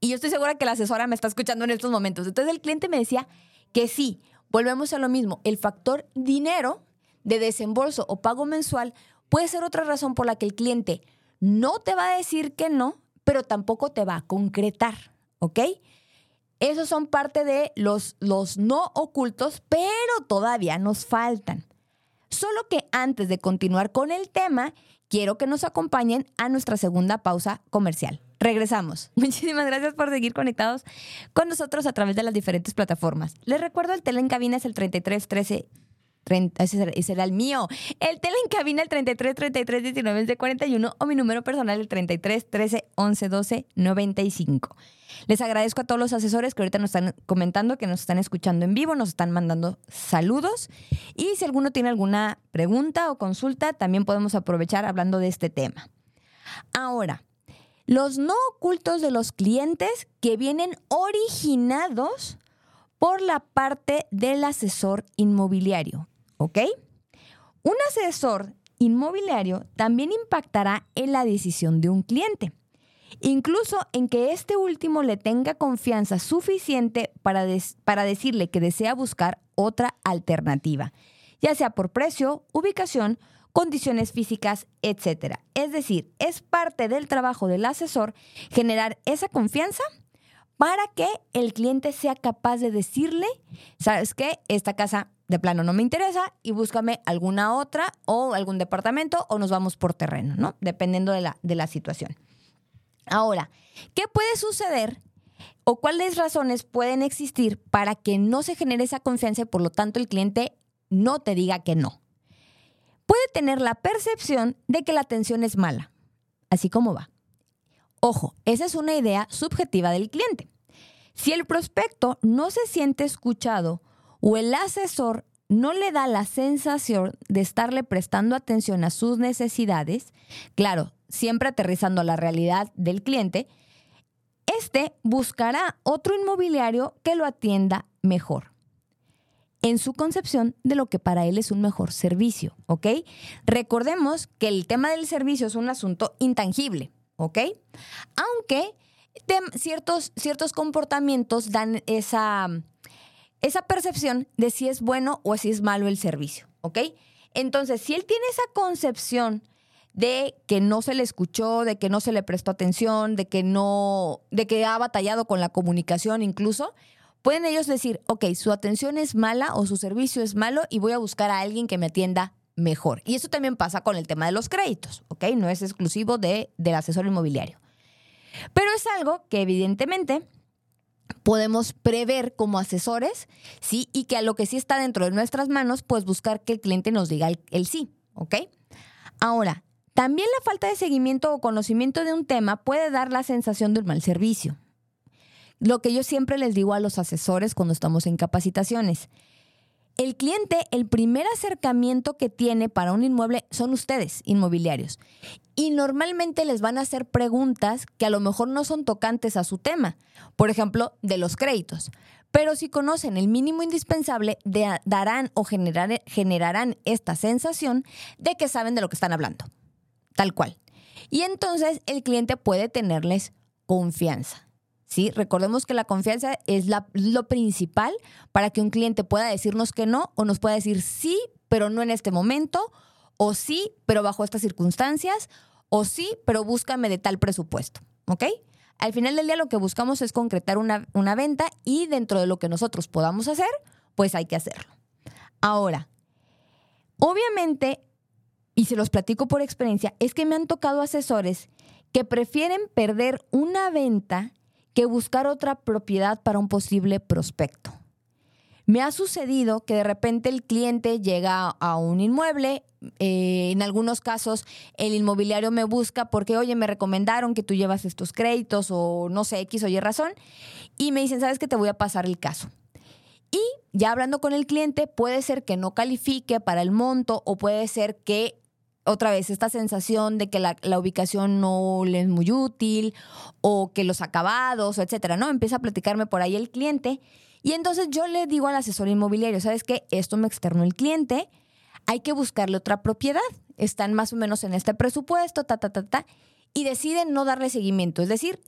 Y yo estoy segura que la asesora me está escuchando en estos momentos. Entonces el cliente me decía que sí. Volvemos a lo mismo. El factor dinero de desembolso o pago mensual puede ser otra razón por la que el cliente no te va a decir que no, pero tampoco te va a concretar. ¿Ok? Esos son parte de los, los no ocultos, pero todavía nos faltan. Solo que antes de continuar con el tema, quiero que nos acompañen a nuestra segunda pausa comercial. Regresamos. [LAUGHS] Muchísimas gracias por seguir conectados con nosotros a través de las diferentes plataformas. Les recuerdo el tele en cabina es el 33 13 ese será el mío. El tele en cabina el 33 33 19 41 o mi número personal el 33 13 11 12 95. Les agradezco a todos los asesores que ahorita nos están comentando, que nos están escuchando en vivo, nos están mandando saludos. Y si alguno tiene alguna pregunta o consulta, también podemos aprovechar hablando de este tema. Ahora, los no ocultos de los clientes que vienen originados por la parte del asesor inmobiliario. ¿Ok? Un asesor inmobiliario también impactará en la decisión de un cliente, incluso en que este último le tenga confianza suficiente para, para decirle que desea buscar otra alternativa, ya sea por precio, ubicación, condiciones físicas, etc. Es decir, es parte del trabajo del asesor generar esa confianza para que el cliente sea capaz de decirle, ¿sabes qué? Esta casa de plano no me interesa y búscame alguna otra o algún departamento o nos vamos por terreno, ¿no? Dependiendo de la, de la situación. Ahora, ¿qué puede suceder o cuáles razones pueden existir para que no se genere esa confianza y por lo tanto el cliente no te diga que no? Puede tener la percepción de que la atención es mala, así como va. Ojo, esa es una idea subjetiva del cliente. Si el prospecto no se siente escuchado o el asesor no le da la sensación de estarle prestando atención a sus necesidades, claro, siempre aterrizando a la realidad del cliente, este buscará otro inmobiliario que lo atienda mejor en su concepción de lo que para él es un mejor servicio, ¿ok? Recordemos que el tema del servicio es un asunto intangible. ¿ok? Aunque ciertos, ciertos comportamientos dan esa, esa percepción de si es bueno o si es malo el servicio, ¿ok? Entonces, si él tiene esa concepción de que no se le escuchó, de que no se le prestó atención, de que no, de que ha batallado con la comunicación incluso, pueden ellos decir, ok, su atención es mala o su servicio es malo y voy a buscar a alguien que me atienda mejor. Y eso también pasa con el tema de los créditos, ¿ok? No es exclusivo de, del asesor inmobiliario. Pero es algo que evidentemente podemos prever como asesores, ¿sí? Y que a lo que sí está dentro de nuestras manos, pues buscar que el cliente nos diga el, sí, ¿ok? Ahora, también la falta de seguimiento o conocimiento de un tema puede dar la sensación de un mal servicio. Lo que yo siempre les digo a los asesores cuando estamos en capacitaciones, el cliente, el primer acercamiento que tiene para un inmueble son ustedes, inmobiliarios. Y normalmente les van a hacer preguntas que a lo mejor no son tocantes a su tema, por ejemplo, de los créditos. Pero si conocen el mínimo indispensable, darán o generarán esta sensación de que saben de lo que están hablando. Tal cual. Y entonces el cliente puede tenerles confianza. ¿Sí? Recordemos que la confianza es lo principal para que un cliente pueda decirnos que no o nos pueda decir sí, pero no en este momento, o sí, pero bajo estas circunstancias, o sí, pero búscame de tal presupuesto, ¿ok? Al final del día lo que buscamos es concretar una, una venta y dentro de lo que nosotros podamos hacer, pues hay que hacerlo. Ahora, obviamente, y se los platico por experiencia, es que me han tocado asesores que prefieren perder una venta que buscar otra propiedad para un posible prospecto. Me ha sucedido que de repente el cliente llega a un inmueble, eh, en algunos casos el inmobiliario me busca porque, oye, me recomendaron que tú llevas estos créditos o no sé, X o Y razón, y me dicen, sabes que te voy a pasar el caso. Y ya hablando con el cliente, puede ser que no califique para el monto o puede ser que otra vez esta sensación de que la, ubicación no le es muy útil o que los acabados, etcétera, ¿no? Empieza a platicarme por ahí el cliente y entonces yo le digo al asesor inmobiliario, ¿sabes qué? Esto me externó el cliente, hay que buscarle otra propiedad, están más o menos en este presupuesto, ta, ta, ta, ta, y deciden no darle seguimiento, es decir,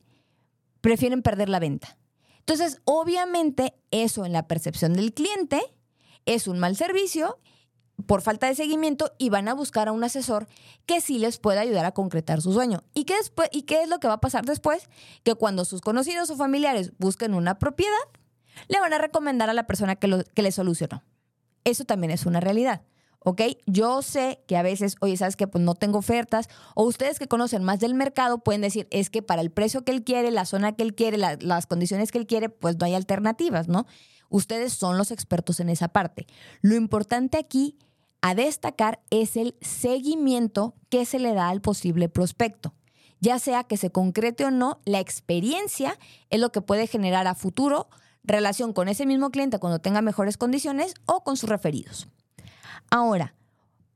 prefieren perder la venta. Entonces, obviamente, eso en la percepción del cliente es un mal servicio por falta de seguimiento y van a buscar a un asesor que sí les pueda ayudar a concretar su sueño. ¿Y qué, después, ¿Y qué es lo que va a pasar después? Que cuando sus conocidos o familiares busquen una propiedad, le van a recomendar a la persona que, lo, que le solucionó. Eso también es una realidad. ¿ok? Yo sé que a veces, oye, ¿sabes que Pues no tengo ofertas. O ustedes que conocen más del mercado pueden decir, es que para el precio que él quiere, la zona que él quiere, las condiciones que él quiere, pues no hay alternativas, ¿no? Ustedes son los expertos en esa parte. Lo importante aquí a destacar es el seguimiento que se le da al posible prospecto. Ya sea que se concrete o no, la experiencia es lo que puede generar a futuro relación con ese mismo cliente cuando tenga mejores condiciones o con sus referidos. Ahora,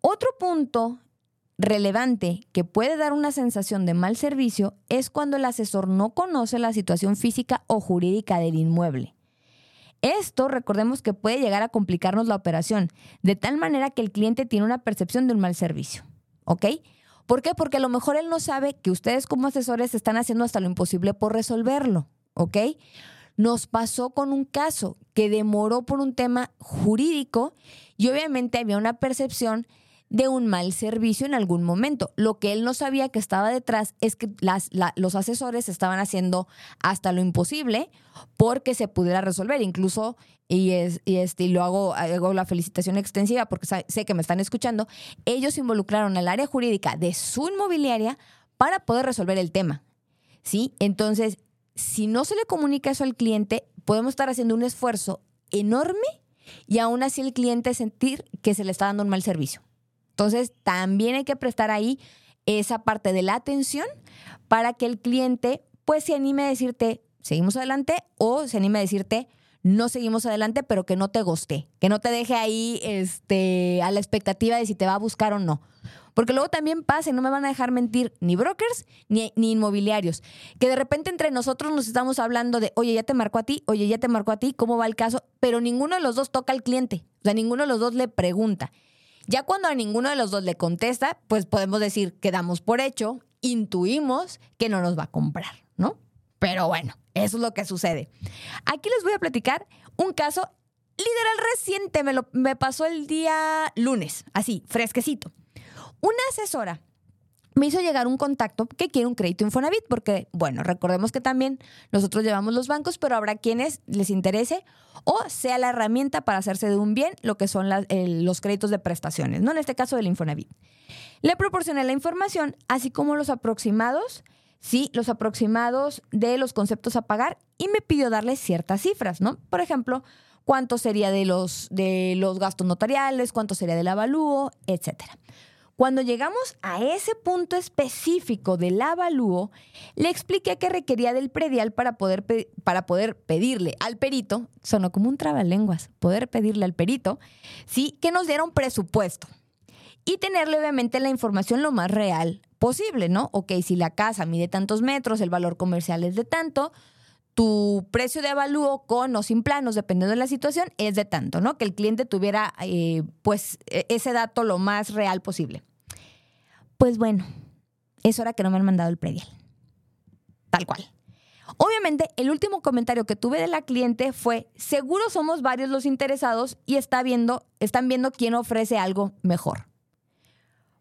otro punto relevante que puede dar una sensación de mal servicio es cuando el asesor no conoce la situación física o jurídica del inmueble. Esto, recordemos que puede llegar a complicarnos la operación, de tal manera que el cliente tiene una percepción de un mal servicio. ¿Ok? ¿Por qué? Porque a lo mejor él no sabe que ustedes como asesores están haciendo hasta lo imposible por resolverlo. ¿Ok? Nos pasó con un caso que demoró por un tema jurídico y obviamente había una percepción de un mal servicio en algún momento. Lo que él no sabía que estaba detrás es que los asesores estaban haciendo hasta lo imposible porque se pudiera resolver. Incluso, y, es, y, este, y lo hago, hago la felicitación extensiva porque sé que me están escuchando, ellos involucraron al área jurídica de su inmobiliaria para poder resolver el tema. ¿Sí? Entonces, si no se le comunica eso al cliente, podemos estar haciendo un esfuerzo enorme y aún así el cliente sentir que se le está dando un mal servicio. Entonces, también hay que prestar ahí esa parte de la atención para que el cliente pues se anime a decirte, seguimos adelante o se anime a decirte, no seguimos adelante, pero que no te guste, que no te deje ahí este, a la expectativa de si te va a buscar o no. Porque luego también pasa, y no me van a dejar mentir, ni brokers ni, ni, inmobiliarios, que de repente entre nosotros nos estamos hablando de, oye, ya te marcó a ti, oye, ya te marcó a ti, ¿cómo va el caso? Pero ninguno de los dos toca al cliente, o sea, ninguno de los dos le pregunta. Ya cuando a ninguno de los dos le contesta, pues podemos decir que damos por hecho, intuimos que no nos va a comprar, ¿no? Pero bueno, eso es lo que sucede. Aquí les voy a platicar un caso literal reciente, me, lo, me pasó el día lunes, así, fresquecito. Una asesora me hizo llegar un contacto que quiere un crédito Infonavit, porque, bueno, recordemos que también nosotros llevamos los bancos, pero habrá quienes les interese o sea la herramienta para hacerse de un bien lo que son los créditos de prestaciones, ¿no? En este caso del Infonavit. Le proporcioné la información, así como los aproximados, sí, los aproximados de los conceptos a pagar y me pidió darle ciertas cifras, ¿no? Por ejemplo, cuánto sería de los, de los gastos notariales, cuánto sería del avalúo, etcétera. Cuando llegamos a ese punto específico del avalúo, le expliqué que requería del predial para poder, para poder pedirle al perito, sonó como un trabalenguas, poder pedirle al perito, sí, que nos diera un presupuesto y tenerle obviamente la información lo más real posible, ¿no? Ok, si la casa mide tantos metros, el valor comercial es de tanto, tu precio de avalúo con o sin planos, dependiendo de la situación, es de tanto, ¿no? Que el cliente tuviera eh, pues e-, ese dato lo más real posible. Pues bueno, es hora que no me han mandado el predial. Tal cual. Obviamente, el último comentario que tuve de la cliente fue, seguro somos varios los interesados y está viendo, están viendo quién ofrece algo mejor.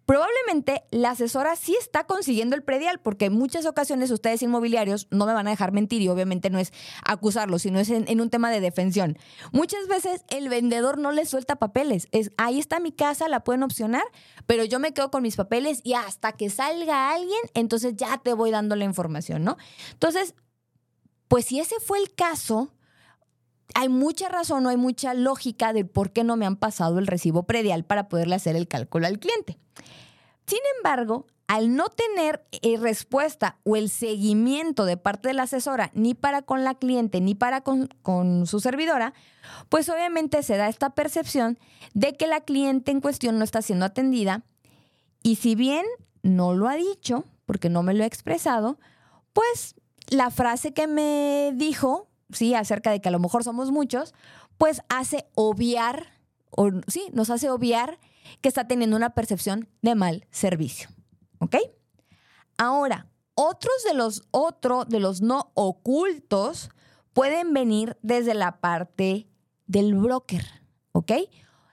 Probablemente la asesora sí está consiguiendo el predial, porque en muchas ocasiones ustedes inmobiliarios no me van a dejar mentir y obviamente no es acusarlo, sino es en, un tema de defensión. Muchas veces el vendedor no les suelta papeles. Es, ahí está mi casa, la pueden opcionar, pero yo me quedo con mis papeles y hasta que salga alguien, entonces ya te voy dando la información, ¿no? Entonces, pues si ese fue el caso, hay mucha razón o hay mucha lógica de por qué no me han pasado el recibo predial para poderle hacer el cálculo al cliente. Sin embargo, al no tener eh, respuesta o el seguimiento de parte de la asesora, ni para con la cliente, ni para con, su servidora, pues obviamente se da esta percepción de que la cliente en cuestión no está siendo atendida. Y si bien no lo ha dicho, porque no me lo ha expresado, pues la frase que me dijo, sí, acerca de que a lo mejor somos muchos, pues hace obviar, o sí, nos hace obviar que está teniendo una percepción de mal servicio. ¿Ok? Ahora, otros de los, otro de los no ocultos pueden venir desde la parte del broker. ¿Ok?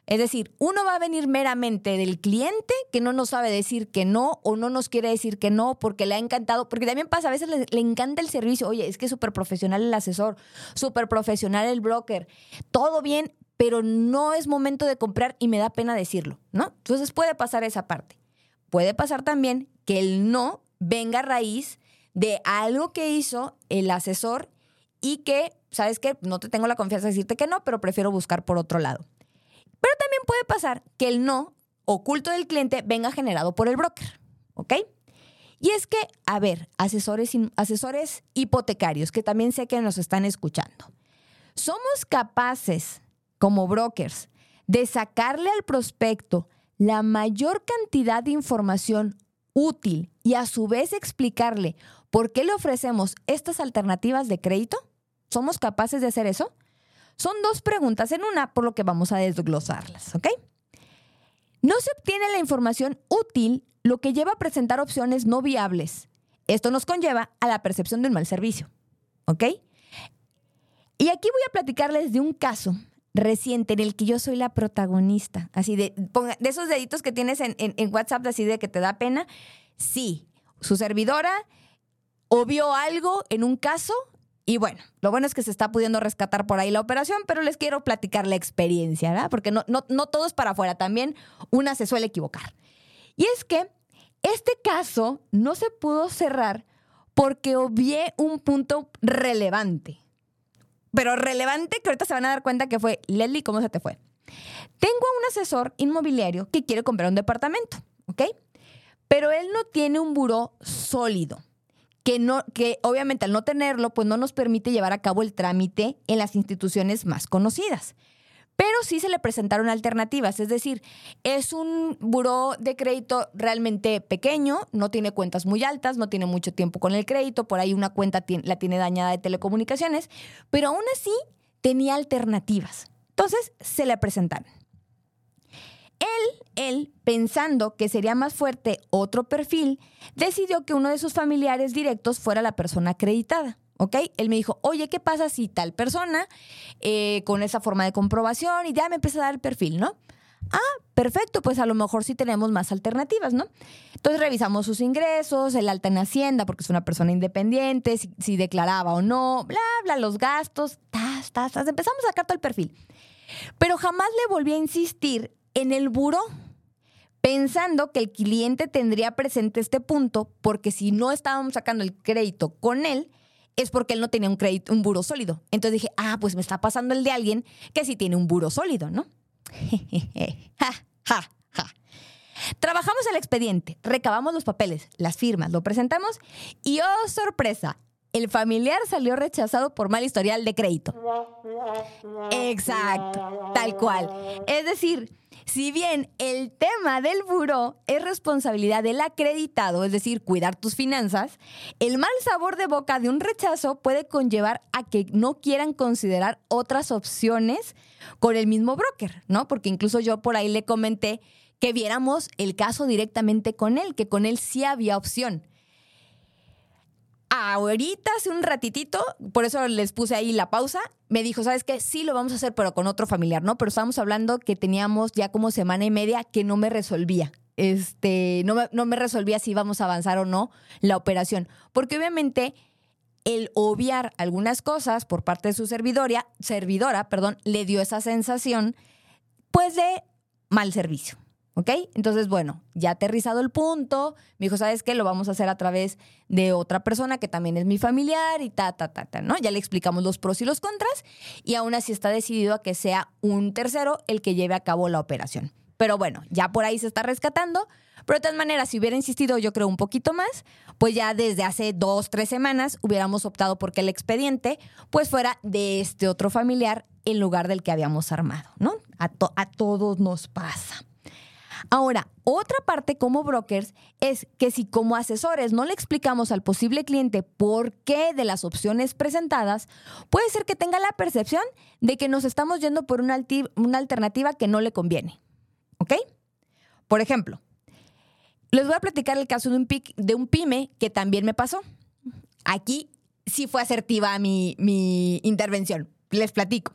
Es decir, uno va a venir meramente del cliente que no nos sabe decir que no o no nos quiere decir que no porque le ha encantado, porque también pasa, a veces le, le encanta el servicio, oye, es que súper profesional el asesor, súper profesional el broker, todo bien, pero no es momento de comprar y me da pena decirlo, ¿no? Entonces puede pasar esa parte. Puede pasar también que el no venga a raíz de algo que hizo el asesor y que, ¿sabes qué? No te tengo la confianza de decirte que no, pero prefiero buscar por otro lado. Pero también puede pasar que el no oculto del cliente venga generado por el broker, ¿ok? Y es que, a ver, asesores, asesores hipotecarios, que también sé que nos están escuchando, somos capaces, como brokers, de sacarle al prospecto la mayor cantidad de información útil y a su vez explicarle por qué le ofrecemos estas alternativas de crédito? ¿Somos capaces de hacer eso? Son dos preguntas en una, por lo que vamos a desglosarlas, ¿ok? No se obtiene la información útil, lo que lleva a presentar opciones no viables. Esto nos conlleva a la percepción de un mal servicio, ¿ok? Y aquí voy a platicarles de un caso reciente en el que yo soy la protagonista. Así de, de esos deditos que tienes en, WhatsApp, así de que te da pena. Sí, su servidora o algo en un caso y bueno, lo bueno es que se está pudiendo rescatar por ahí la operación, pero les quiero platicar la experiencia, ¿verdad? Porque no, no, no todo es para afuera, también una se suele equivocar. Y es que este caso no se pudo cerrar porque obvié un punto relevante pero relevante que ahorita se van a dar cuenta que fue, Leslie, ¿cómo se te fue? Tengo a un asesor inmobiliario que quiere comprar un departamento, ¿ok? Pero él no tiene un buró sólido, que, no, que obviamente al no tenerlo, pues no nos permite llevar a cabo el trámite en las instituciones más conocidas. Pero sí se le presentaron alternativas, es decir, es un buró de crédito realmente pequeño, no tiene cuentas muy altas, no tiene mucho tiempo con el crédito, por ahí una cuenta la tiene dañada de telecomunicaciones, pero aún así tenía alternativas. Entonces se le presentaron. Él, él, pensando que sería más fuerte otro perfil, decidió que uno de sus familiares directos fuera la persona acreditada. ¿ok? Él me dijo, oye, ¿qué pasa si tal persona eh, con esa forma de comprobación y ya me empieza a dar el perfil, ¿no? Ah, perfecto, pues a lo mejor sí tenemos más alternativas, ¿no? Entonces revisamos sus ingresos, el alta en Hacienda, porque es una persona independiente, si, declaraba o no, bla, bla, los gastos, tas, tas, tas. Empezamos a sacar todo el perfil. Pero jamás le volví a insistir en el buró, pensando que el cliente tendría presente este punto, porque si no estábamos sacando el crédito con él, es porque él no tenía un crédito, un buro sólido. Entonces dije, ah, pues me está pasando el de alguien que sí tiene un buro sólido, ¿no? [LAUGHS] ja, ja, Trabajamos el expediente, recabamos los papeles, las firmas, lo presentamos y oh sorpresa, el familiar salió rechazado por mal historial de crédito. Exacto, tal cual. Es decir, si bien el tema del buró es responsabilidad del acreditado, es decir, cuidar tus finanzas, el mal sabor de boca de un rechazo puede conllevar a que no quieran considerar otras opciones con el mismo broker, ¿no? Porque incluso yo por ahí le comenté que viéramos el caso directamente con él, que con él sí había opción ahorita, hace un ratitito, por eso les puse ahí la pausa, me dijo, ¿sabes qué? Sí, lo vamos a hacer, pero con otro familiar, ¿no? Pero estábamos hablando que teníamos ya como semana y media que no me resolvía. Este, no me, no me resolvía si íbamos a avanzar o no la operación. Porque obviamente el obviar algunas cosas por parte de su servidora, servidora, perdón, le dio esa sensación, pues, de mal servicio. ¿Ok? Entonces, bueno, ya aterrizado el punto, me dijo, ¿sabes qué? Lo vamos a hacer a través de otra persona que también es mi familiar y ta, ta, ta, ta, ¿no? Ya le explicamos los pros y los contras y aún así está decidido a que sea un tercero el que lleve a cabo la operación. Pero bueno, ya por ahí se está rescatando. Pero de todas maneras, si hubiera insistido, yo creo, un poquito más, pues ya desde hace dos, tres semanas hubiéramos optado por que el expediente pues fuera de este otro familiar en lugar del que habíamos armado, ¿no? A todos nos pasa. Ahora, otra parte como brokers es que si como asesores no le explicamos al posible cliente por qué de las opciones presentadas, puede ser que tenga la percepción de que nos estamos yendo por una, alternativa que no le conviene. ¿Ok? Por ejemplo, les voy a platicar el caso de un, de un pyme que también me pasó. Aquí sí fue asertiva mi, mi intervención. Les platico.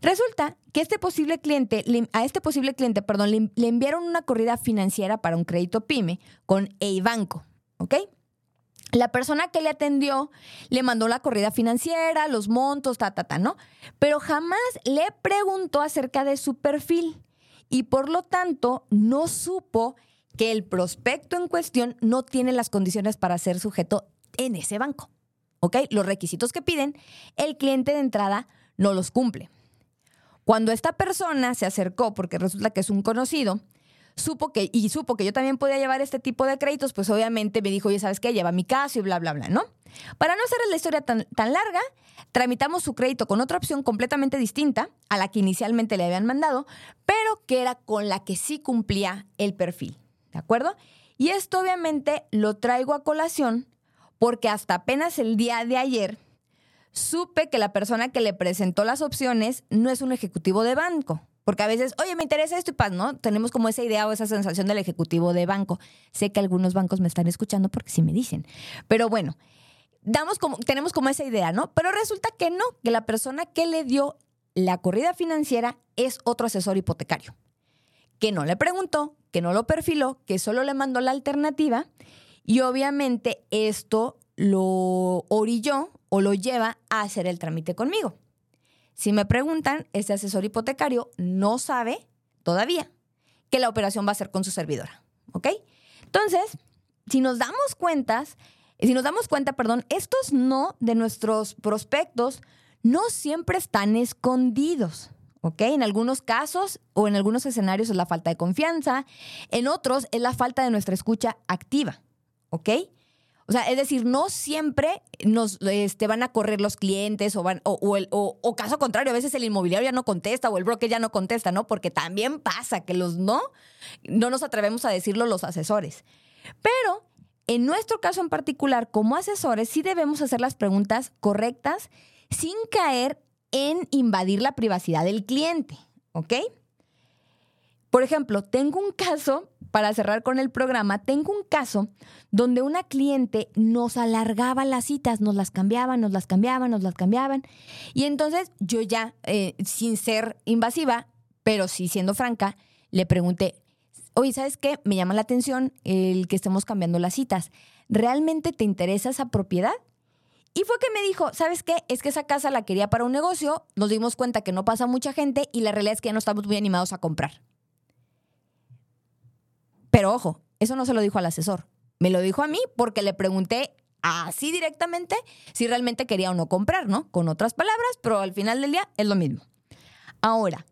Resulta que este posible cliente, a este posible cliente, perdón, le, enviaron una corrida financiera para un crédito PYME con EIBanco, ¿ok? La persona que le atendió le mandó la corrida financiera, los montos, ta, ta, ta, ¿no? Pero jamás le preguntó acerca de su perfil y por lo tanto no supo que el prospecto en cuestión no tiene las condiciones para ser sujeto en ese banco. ¿ok? Los requisitos que piden, el cliente de entrada no los cumple. Cuando esta persona se acercó, porque resulta que es un conocido, supo que, y supo que yo también podía llevar este tipo de créditos, pues obviamente me dijo, oye, ¿sabes qué? Lleva mi caso y bla, bla, bla, ¿no? Para no hacer la historia tan, tan larga, tramitamos su crédito con otra opción completamente distinta a la que inicialmente le habían mandado, pero que era con la que sí cumplía el perfil, ¿de acuerdo? Y esto obviamente lo traigo a colación porque hasta apenas el día de ayer supe que la persona que le presentó las opciones no es un ejecutivo de banco. Porque a veces, oye, me interesa esto y paz, ¿no? Tenemos como esa idea o esa sensación del ejecutivo de banco. Sé que algunos bancos me están escuchando porque sí me dicen. Pero bueno, damos como, tenemos como esa idea, ¿no? Pero resulta que no, que la persona que le dio la corrida financiera es otro asesor hipotecario. Que no le preguntó, que no lo perfiló, que solo le mandó la alternativa. Y obviamente esto lo orilló o lo lleva a hacer el trámite conmigo. Si me preguntan, este asesor hipotecario no sabe todavía que la operación va a ser con su servidora. ¿Ok? Entonces, si nos damos cuentas, si nos damos cuenta, perdón, estos no de nuestros prospectos no siempre están escondidos. ¿ok? En algunos casos o en algunos escenarios es la falta de confianza, en otros es la falta de nuestra escucha activa, ¿ok? O sea, es decir, no siempre nos este, van a correr los clientes o, o, o, caso contrario, a veces el inmobiliario ya no contesta o el broker ya no contesta, ¿no? Porque también pasa que los no, no nos atrevemos a decirlo los asesores. Pero en nuestro caso en particular, como asesores, sí debemos hacer las preguntas correctas sin caer en invadir la privacidad del cliente, ¿ok? Por ejemplo, tengo un caso, para cerrar con el programa, tengo un caso donde una cliente nos alargaba las citas, nos las cambiaban, nos las cambiaban, nos las cambiaban. Y entonces yo ya, eh, sin ser invasiva, pero sí siendo franca, le pregunté, oye, ¿sabes qué? Me llama la atención el que estemos cambiando las citas. ¿Realmente te interesa esa propiedad? Y fue que me dijo, ¿sabes qué? Es que esa casa la quería para un negocio, nos dimos cuenta que no pasa mucha gente y la realidad es que ya no estamos muy animados a comprar. Pero ojo, eso no se lo dijo al asesor. Me lo dijo a mí porque le pregunté así directamente si realmente quería o no comprar, ¿no? Con otras palabras, pero al final del día es lo mismo. Ahora,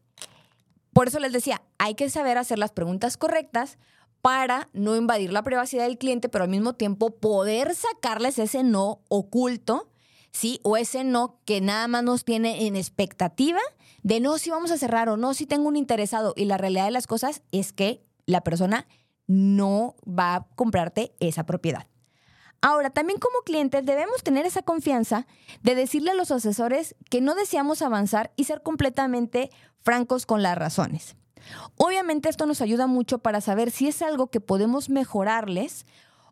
por eso les decía, hay que saber hacer las preguntas correctas para no invadir la privacidad del cliente, pero al mismo tiempo poder sacarles ese no oculto, ¿sí? O ese no que nada más nos tiene en expectativa de no si vamos a cerrar o no si tengo un interesado. Y la realidad de las cosas es que la persona no va a comprarte esa propiedad. Ahora, también como clientes debemos tener esa confianza de decirle a los asesores que no deseamos avanzar y ser completamente francos con las razones. Obviamente esto nos ayuda mucho para saber si es algo que podemos mejorarles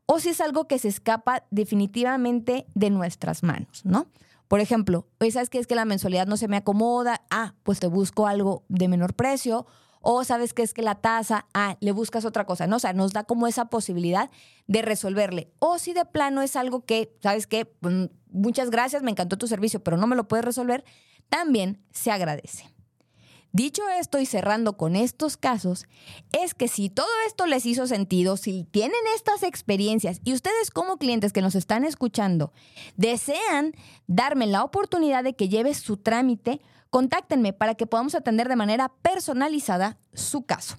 o si es algo que se escapa definitivamente de nuestras manos, ¿no? Por ejemplo, ¿sabes qué es que la mensualidad no se me acomoda? Ah, pues te busco algo de menor precio o sabes que es que la tasa, ah, le buscas otra cosa, ¿no? O sea, nos da como esa posibilidad de resolverle. O si de plano es algo que, ¿sabes qué? Pues, muchas gracias, me encantó tu servicio, pero no me lo puedes resolver, también se agradece. Dicho esto y cerrando con estos casos, es que si todo esto les hizo sentido, si tienen estas experiencias y ustedes como clientes que nos están escuchando desean darme la oportunidad de que lleve su trámite, contáctenme para que podamos atender de manera personalizada su caso.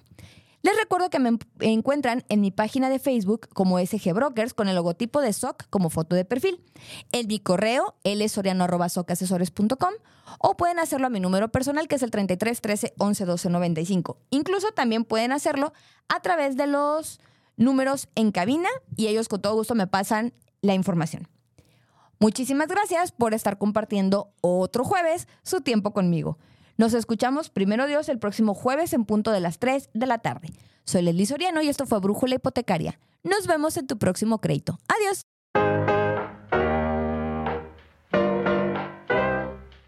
Les recuerdo que me encuentran en mi página de Facebook como SG Brokers con el logotipo de SOC como foto de perfil, en mi correo lsoriano.socasesores.com o pueden hacerlo a mi número personal que es el 33 13 11 12 95. Incluso también pueden hacerlo a través de los números en cabina y ellos con todo gusto me pasan la información. Muchísimas gracias por estar compartiendo otro jueves su tiempo conmigo. Nos escuchamos primero Dios el próximo jueves en punto de las 3 de la tarde. Soy Leslie Soriano y esto fue Brújula Hipotecaria. Nos vemos en tu próximo crédito. Adiós.